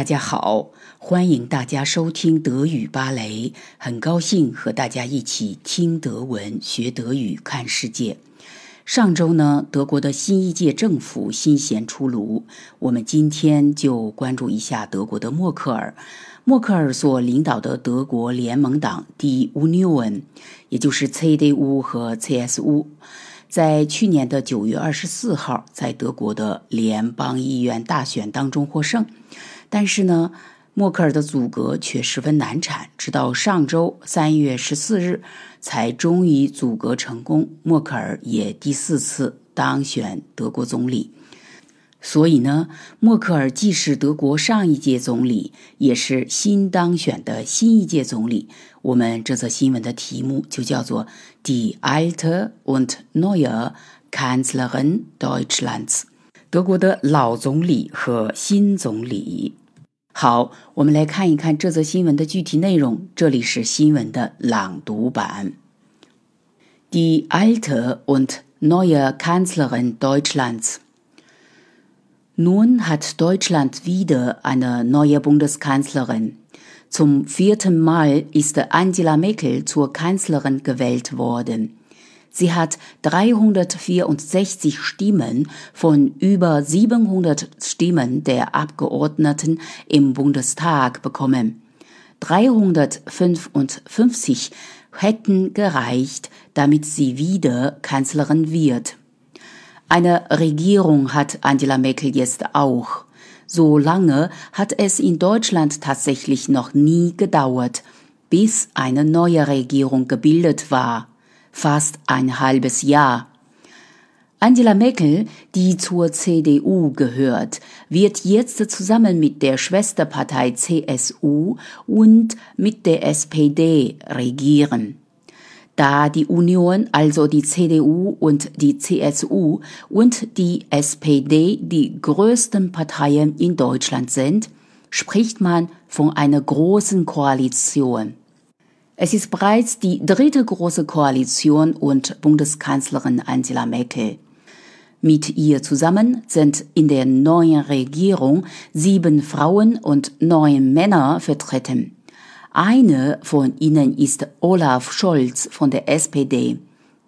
大家好，欢迎大家收听德语芭蕾，很高兴和大家一起听德文、学德语、看世界。上周呢，德国的新一届政府新贤出炉，我们今天就关注一下德国的默克尔。默克尔所领导的德国联盟党 Die Union，也就是 CDU 和 CSU。在去年的九月二十四号，在德国的联邦议院大选当中获胜，但是呢，默克尔的阻隔却十分难产，直到上周三月十四日，才终于阻隔成功，默克尔也第四次当选德国总理。所以呢，默克尔既是德国上一届总理，也是新当选的新一届总理。我们这则新闻的题目就叫做 “Die alte und neue Kanzlerin Deutschlands”，德国的老总理和新总理。好，我们来看一看这则新闻的具体内容。这里是新闻的朗读版：“Die alte und neue Kanzlerin Deutschlands”。Nun hat Deutschland wieder eine neue Bundeskanzlerin. Zum vierten Mal ist Angela Merkel zur Kanzlerin gewählt worden. Sie hat 364 Stimmen von über 700 Stimmen der Abgeordneten im Bundestag bekommen. 355 hätten gereicht, damit sie wieder Kanzlerin wird. Eine Regierung hat Angela Merkel jetzt auch. So lange hat es in Deutschland tatsächlich noch nie gedauert, bis eine neue Regierung gebildet war. Fast ein halbes Jahr. Angela Merkel, die zur CDU gehört, wird jetzt zusammen mit der Schwesterpartei CSU und mit der SPD regieren. Da die Union, also die CDU und die CSU und die SPD die größten Parteien in Deutschland sind, spricht man von einer großen Koalition. Es ist bereits die dritte große Koalition und Bundeskanzlerin Angela Merkel. Mit ihr zusammen sind in der neuen Regierung sieben Frauen und neun Männer vertreten. Eine von ihnen ist Olaf Scholz von der SPD.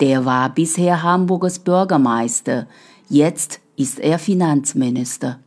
Der war bisher Hamburgers Bürgermeister. Jetzt ist er Finanzminister.